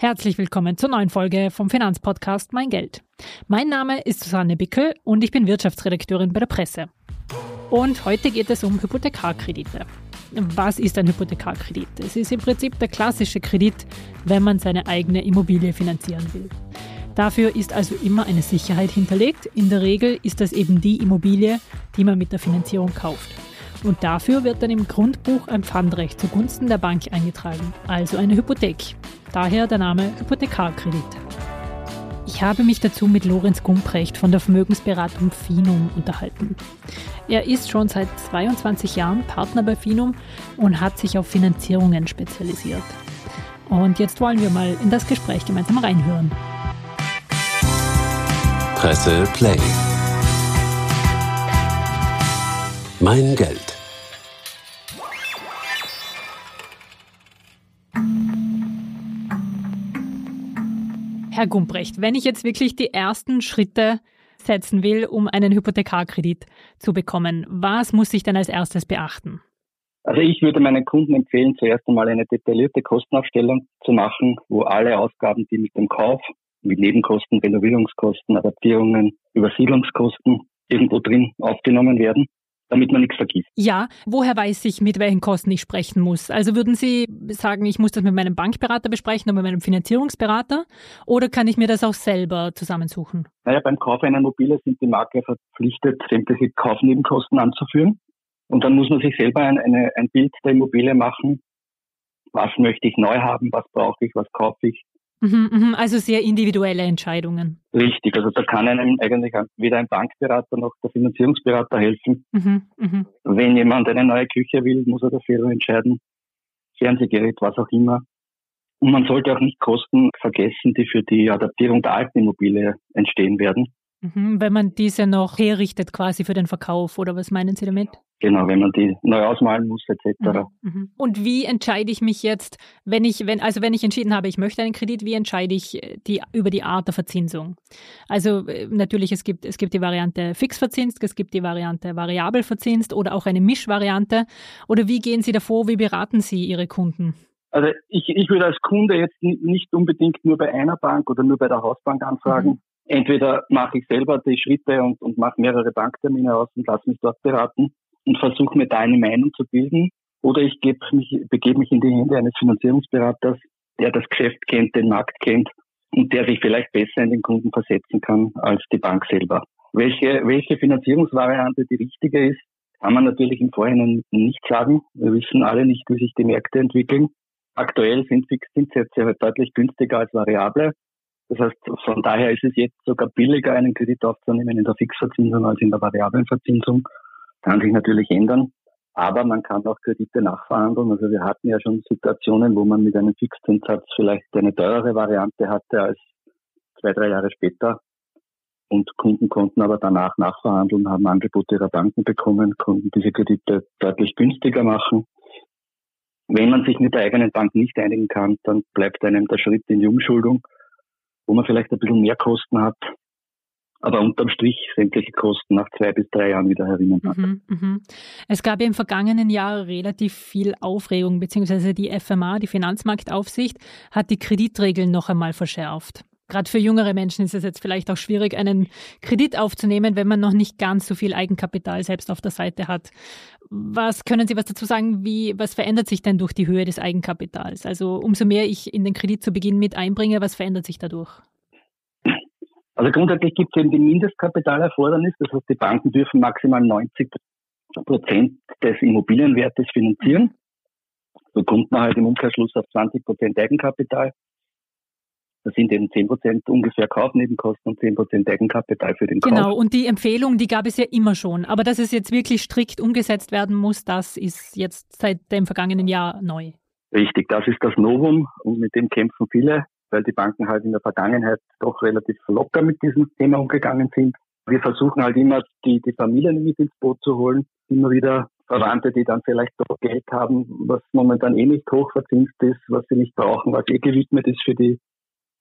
Herzlich willkommen zur neuen Folge vom Finanzpodcast Mein Geld. Mein Name ist Susanne Bickel und ich bin Wirtschaftsredakteurin bei der Presse. Und heute geht es um Hypothekarkredite. Was ist ein Hypothekarkredit? Es ist im Prinzip der klassische Kredit, wenn man seine eigene Immobilie finanzieren will. Dafür ist also immer eine Sicherheit hinterlegt. In der Regel ist das eben die Immobilie, die man mit der Finanzierung kauft. Und dafür wird dann im Grundbuch ein Pfandrecht zugunsten der Bank eingetragen, also eine Hypothek. Daher der Name Hypothekarkredit. Ich habe mich dazu mit Lorenz Gumprecht von der Vermögensberatung Finum unterhalten. Er ist schon seit 22 Jahren Partner bei Finum und hat sich auf Finanzierungen spezialisiert. Und jetzt wollen wir mal in das Gespräch gemeinsam reinhören. Presse Play. Mein Geld. Herr Gumprecht, wenn ich jetzt wirklich die ersten Schritte setzen will, um einen Hypothekarkredit zu bekommen, was muss ich denn als erstes beachten? Also ich würde meinen Kunden empfehlen, zuerst einmal eine detaillierte Kostenaufstellung zu machen, wo alle Ausgaben, die mit dem Kauf, mit Nebenkosten, Renovierungskosten, Adaptierungen, Übersiedlungskosten irgendwo drin aufgenommen werden damit man nichts vergisst. Ja, woher weiß ich, mit welchen Kosten ich sprechen muss? Also würden Sie sagen, ich muss das mit meinem Bankberater besprechen oder mit meinem Finanzierungsberater? Oder kann ich mir das auch selber zusammensuchen? Naja, beim Kauf einer Immobilie sind die Makler verpflichtet, sämtliche Kaufnebenkosten anzuführen. Und dann muss man sich selber ein, eine, ein Bild der Immobilie machen. Was möchte ich neu haben? Was brauche ich? Was kaufe ich? Mhm, mhm. Also sehr individuelle Entscheidungen. Richtig, also da kann einem eigentlich weder ein Bankberater noch der Finanzierungsberater helfen. Mhm, mh. Wenn jemand eine neue Küche will, muss er dafür entscheiden. Fernsehgerät, was auch immer. Und man sollte auch nicht Kosten vergessen, die für die Adaptierung der alten Immobilie entstehen werden. Mhm, wenn man diese noch herrichtet quasi für den Verkauf, oder was meinen Sie damit? Genau, wenn man die neu ausmalen muss, etc. Mhm, mhm. Und wie entscheide ich mich jetzt, wenn ich, wenn, also wenn ich entschieden habe, ich möchte einen Kredit, wie entscheide ich äh, die, über die Art der Verzinsung? Also äh, natürlich, es gibt, es gibt die Variante fix verzinst, es gibt die Variante variabel verzinst oder auch eine Mischvariante. Oder wie gehen Sie davor, wie beraten Sie Ihre Kunden? Also ich, ich würde als Kunde jetzt nicht unbedingt nur bei einer Bank oder nur bei der Hausbank anfragen. Mhm entweder mache ich selber die Schritte und, und mache mehrere Banktermine aus und lasse mich dort beraten und versuche mir da eine Meinung zu bilden. Oder ich gebe mich, begebe mich in die Hände eines Finanzierungsberaters, der das Geschäft kennt, den Markt kennt und der sich vielleicht besser in den Kunden versetzen kann als die Bank selber. Welche, welche Finanzierungsvariante die richtige ist, kann man natürlich im Vorhinein nicht sagen. Wir wissen alle nicht, wie sich die Märkte entwickeln. Aktuell sind Fixzinssätze deutlich günstiger als Variable. Das heißt, von daher ist es jetzt sogar billiger, einen Kredit aufzunehmen in der Fixverzinsung als in der variablen Verzinsung. Kann sich natürlich ändern. Aber man kann auch Kredite nachverhandeln. Also wir hatten ja schon Situationen, wo man mit einem Fixzinssatz vielleicht eine teurere Variante hatte als zwei, drei Jahre später. Und Kunden konnten aber danach nachverhandeln, haben Angebote ihrer Banken bekommen, konnten diese Kredite deutlich günstiger machen. Wenn man sich mit der eigenen Bank nicht einigen kann, dann bleibt einem der Schritt in die Umschuldung wo man vielleicht ein bisschen mehr Kosten hat, aber unterm Strich sämtliche Kosten nach zwei bis drei Jahren wieder herinnen hat. Mhm, mhm. Es gab ja im vergangenen Jahr relativ viel Aufregung, beziehungsweise die FMA, die Finanzmarktaufsicht, hat die Kreditregeln noch einmal verschärft. Gerade für jüngere Menschen ist es jetzt vielleicht auch schwierig, einen Kredit aufzunehmen, wenn man noch nicht ganz so viel Eigenkapital selbst auf der Seite hat. Was können Sie was dazu sagen? Wie, was verändert sich denn durch die Höhe des Eigenkapitals? Also umso mehr ich in den Kredit zu Beginn mit einbringe, was verändert sich dadurch? Also grundsätzlich gibt es eben die Mindestkapitalerfordernis. Das heißt, die Banken dürfen maximal 90 Prozent des Immobilienwertes finanzieren. So kommt man halt im Umkehrschluss auf 20 Prozent Eigenkapital. Das sind eben 10 Prozent ungefähr Kaufnebenkosten und 10 Prozent Eigenkapital für den Kauf. Genau, und die Empfehlung, die gab es ja immer schon. Aber dass es jetzt wirklich strikt umgesetzt werden muss, das ist jetzt seit dem vergangenen Jahr neu. Richtig, das ist das Novum und mit dem kämpfen viele, weil die Banken halt in der Vergangenheit doch relativ locker mit diesem Thema umgegangen sind. Wir versuchen halt immer, die, die Familien mit ins Boot zu holen, immer wieder Verwandte, die dann vielleicht doch Geld haben, was momentan eh nicht hochverzinst ist, was sie nicht brauchen, was eh gewidmet ist für die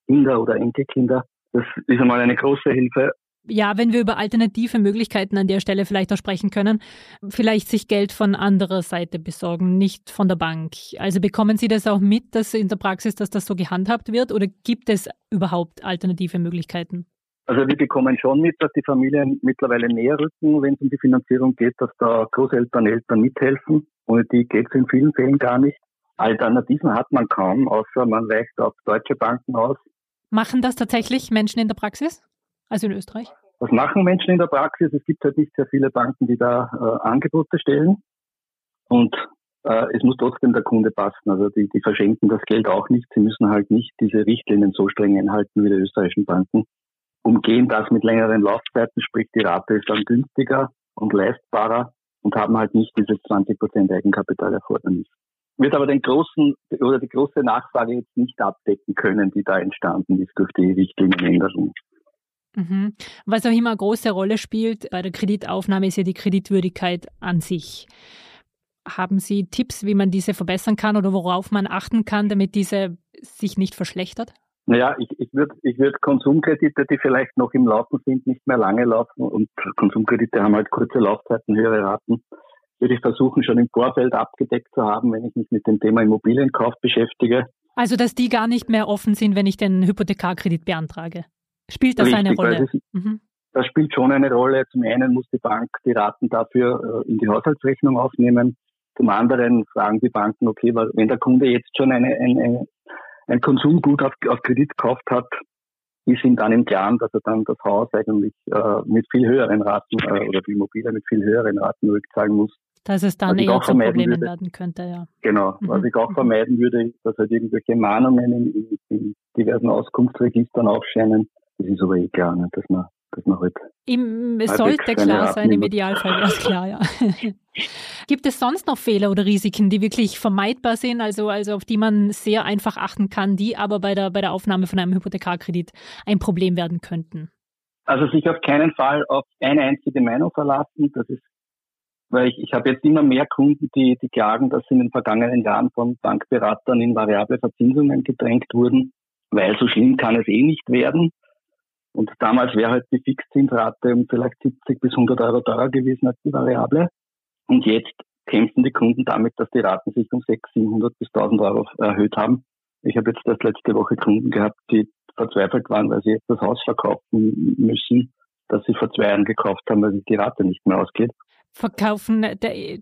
Kinder oder Enkelkinder. Das ist einmal eine große Hilfe. ja, wenn wir über alternative Möglichkeiten an der Stelle vielleicht auch sprechen können, vielleicht sich Geld von anderer Seite besorgen, nicht von der Bank. Also bekommen Sie das auch mit, dass in der Praxis, dass das so gehandhabt wird oder gibt es überhaupt alternative Möglichkeiten? Also wir bekommen schon mit, dass die Familien mittlerweile näher rücken, wenn es um die Finanzierung geht, dass da Großeltern, Eltern mithelfen. Ohne die geht es in vielen Fällen gar nicht. Alternativen hat man kaum, außer man weicht auf deutsche Banken aus. Machen das tatsächlich Menschen in der Praxis? Also in Österreich? Was machen Menschen in der Praxis? Es gibt halt nicht sehr viele Banken, die da äh, Angebote stellen. Und äh, es muss trotzdem der Kunde passen. Also die, die verschenken das Geld auch nicht. Sie müssen halt nicht diese Richtlinien so streng einhalten wie die österreichischen Banken. Umgehen das mit längeren Laufzeiten, sprich die Rate ist dann günstiger und leistbarer und haben halt nicht dieses 20 Prozent Eigenkapitalerfordernis. Wird aber den großen oder die große Nachfrage jetzt nicht abdecken können, die da entstanden ist durch die Richtlinienänderung. Mhm. Was auch immer eine große Rolle spielt bei der Kreditaufnahme, ist ja die Kreditwürdigkeit an sich. Haben Sie Tipps, wie man diese verbessern kann oder worauf man achten kann, damit diese sich nicht verschlechtert? Naja, ich, ich würde ich würd Konsumkredite, die vielleicht noch im Laufen sind, nicht mehr lange laufen und Konsumkredite haben halt kurze Laufzeiten, höhere Raten, würde ich versuchen, schon im Vorfeld abgedeckt zu haben, wenn ich mich mit dem Thema Immobilienkauf beschäftige. Also, dass die gar nicht mehr offen sind, wenn ich den Hypothekarkredit beantrage? Spielt das Richtig, eine Rolle? Das, mhm. das, spielt schon eine Rolle. Zum einen muss die Bank die Raten dafür äh, in die Haushaltsrechnung aufnehmen. Zum anderen fragen die Banken, okay, wenn der Kunde jetzt schon eine, eine, ein Konsumgut auf, auf Kredit gekauft hat, ist ihm dann im Klaren, dass er dann das Haus eigentlich äh, mit viel höheren Raten äh, oder die Immobilie mit viel höheren Raten rückzahlen muss. Dass es dann eher zu Problemen würde. werden könnte, ja. Genau. Mhm. Was ich auch vermeiden würde, ist, dass halt irgendwelche Mahnungen in, in diversen Auskunftsregistern aufscheinen, das ist aber eh klar, ne, dass man, dass man halt. Im, es sollte klar sein, im Idealfall es klar, ja. Gibt es sonst noch Fehler oder Risiken, die wirklich vermeidbar sind, also, also auf die man sehr einfach achten kann, die aber bei der, bei der Aufnahme von einem Hypothekarkredit ein Problem werden könnten? Also sich auf keinen Fall auf eine einzige Meinung verlassen. Das ist, weil ich, ich habe jetzt immer mehr Kunden, die, die klagen, dass sie in den vergangenen Jahren von Bankberatern in variable Verzinsungen gedrängt wurden, weil so schlimm kann es eh nicht werden. Und damals wäre halt die Fixzinsrate um vielleicht 70 bis 100 Euro teurer gewesen als die Variable. Und jetzt kämpfen die Kunden damit, dass die Raten sich um 600, 700 bis 1000 Euro erhöht haben. Ich habe jetzt erst letzte Woche Kunden gehabt, die verzweifelt waren, weil sie jetzt das Haus verkaufen müssen, das sie vor zwei Jahren gekauft haben, weil sich die Rate nicht mehr ausgeht. Verkaufen,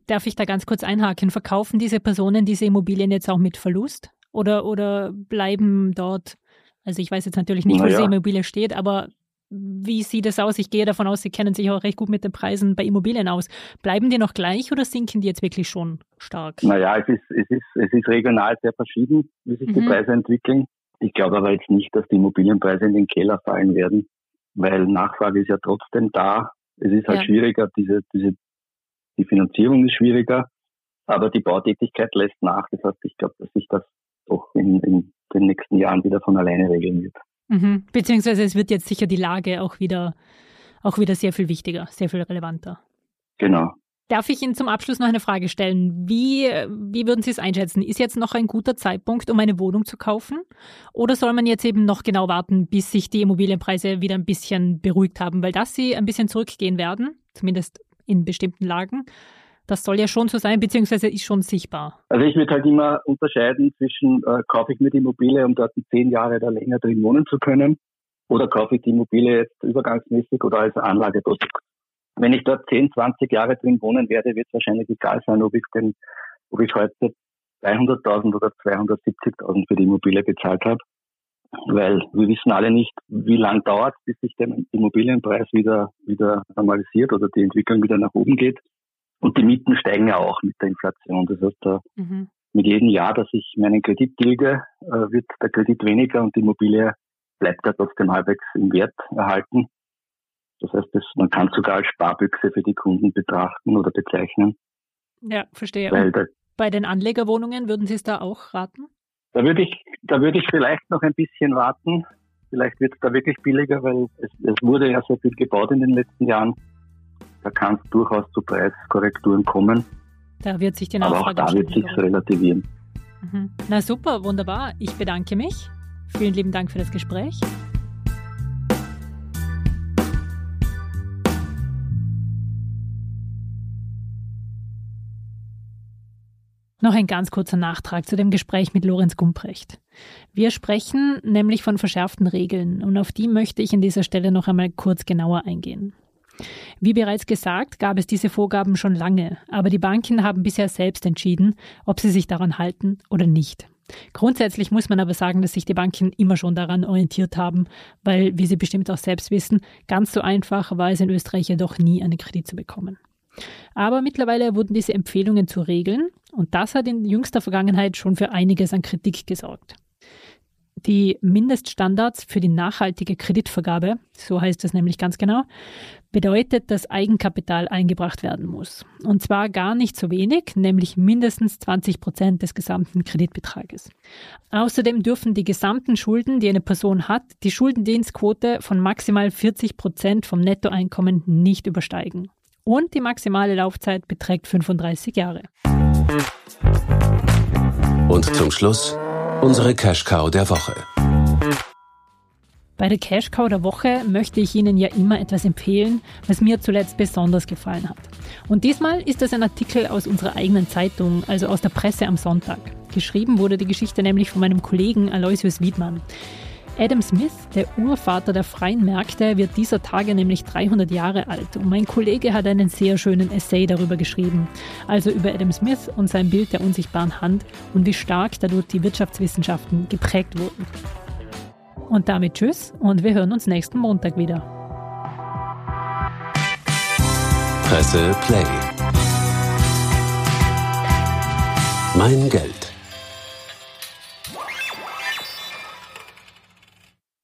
darf ich da ganz kurz einhaken, verkaufen diese Personen diese Immobilien jetzt auch mit Verlust? Oder, oder bleiben dort also ich weiß jetzt natürlich nicht, wo naja. diese Immobilie steht, aber wie sieht es aus? Ich gehe davon aus, Sie kennen sich auch recht gut mit den Preisen bei Immobilien aus. Bleiben die noch gleich oder sinken die jetzt wirklich schon stark? Naja, es ist, es ist, es ist regional sehr verschieden, wie sich mhm. die Preise entwickeln. Ich glaube aber jetzt nicht, dass die Immobilienpreise in den Keller fallen werden, weil Nachfrage ist ja trotzdem da. Es ist halt ja. schwieriger, diese, diese, die Finanzierung ist schwieriger, aber die Bautätigkeit lässt nach. Das heißt, ich glaube, dass sich das doch in, in den nächsten Jahren wieder von alleine regeln wird. Mhm. Beziehungsweise es wird jetzt sicher die Lage auch wieder, auch wieder sehr viel wichtiger, sehr viel relevanter. Genau. Darf ich Ihnen zum Abschluss noch eine Frage stellen? Wie, wie würden Sie es einschätzen? Ist jetzt noch ein guter Zeitpunkt, um eine Wohnung zu kaufen? Oder soll man jetzt eben noch genau warten, bis sich die Immobilienpreise wieder ein bisschen beruhigt haben? Weil dass sie ein bisschen zurückgehen werden, zumindest in bestimmten Lagen, das soll ja schon so sein, beziehungsweise ist schon sichtbar. Also ich würde halt immer unterscheiden zwischen, äh, kaufe ich mir die Immobilie, um dort zehn Jahre oder länger drin wohnen zu können, oder kaufe ich die Immobilie jetzt übergangsmäßig oder als Anlageprodukt. Wenn ich dort 10, 20 Jahre drin wohnen werde, wird es wahrscheinlich egal sein, ob ich, den, ob ich heute 300.000 oder 270.000 für die Immobilie bezahlt habe. Weil wir wissen alle nicht, wie lange dauert, bis sich der Immobilienpreis wieder, wieder normalisiert oder die Entwicklung wieder nach oben geht. Und die Mieten steigen ja auch mit der Inflation. Das heißt, da mhm. mit jedem Jahr, dass ich meinen Kredit tilge, äh, wird der Kredit weniger und die Immobilie bleibt ja trotzdem halbwegs im Wert erhalten. Das heißt, das, man kann sogar als Sparbüchse für die Kunden betrachten oder bezeichnen. Ja, verstehe. Bei den Anlegerwohnungen würden Sie es da auch raten? Da würde ich, da würde ich vielleicht noch ein bisschen warten. Vielleicht wird es da wirklich billiger, weil es, es wurde ja so viel gebaut in den letzten Jahren da kann es durchaus zu Preiskorrekturen kommen. Da wird sich die Nachfrage Aber auch da wird sich relativieren. Mhm. Na super, wunderbar. Ich bedanke mich. Vielen lieben Dank für das Gespräch. Noch ein ganz kurzer Nachtrag zu dem Gespräch mit Lorenz Gumprecht. Wir sprechen nämlich von verschärften Regeln und auf die möchte ich an dieser Stelle noch einmal kurz genauer eingehen. Wie bereits gesagt, gab es diese Vorgaben schon lange, aber die Banken haben bisher selbst entschieden, ob sie sich daran halten oder nicht. Grundsätzlich muss man aber sagen, dass sich die Banken immer schon daran orientiert haben, weil, wie Sie bestimmt auch selbst wissen, ganz so einfach war es in Österreich jedoch nie, einen Kredit zu bekommen. Aber mittlerweile wurden diese Empfehlungen zu Regeln und das hat in jüngster Vergangenheit schon für einiges an Kritik gesorgt. Die Mindeststandards für die nachhaltige Kreditvergabe, so heißt es nämlich ganz genau, bedeutet, dass Eigenkapital eingebracht werden muss. Und zwar gar nicht so wenig, nämlich mindestens 20 Prozent des gesamten Kreditbetrages. Außerdem dürfen die gesamten Schulden, die eine Person hat, die Schuldendienstquote von maximal 40 Prozent vom Nettoeinkommen nicht übersteigen. Und die maximale Laufzeit beträgt 35 Jahre. Und zum Schluss Unsere Cash-Cow der Woche. Bei der Cash-Cow der Woche möchte ich Ihnen ja immer etwas empfehlen, was mir zuletzt besonders gefallen hat. Und diesmal ist das ein Artikel aus unserer eigenen Zeitung, also aus der Presse am Sonntag. Geschrieben wurde die Geschichte nämlich von meinem Kollegen Aloysius Wiedmann. Adam Smith, der Urvater der freien Märkte, wird dieser Tage nämlich 300 Jahre alt und mein Kollege hat einen sehr schönen Essay darüber geschrieben, also über Adam Smith und sein Bild der unsichtbaren Hand und wie stark dadurch die Wirtschaftswissenschaften geprägt wurden. Und damit tschüss und wir hören uns nächsten Montag wieder. Presse Play. Mein Geld.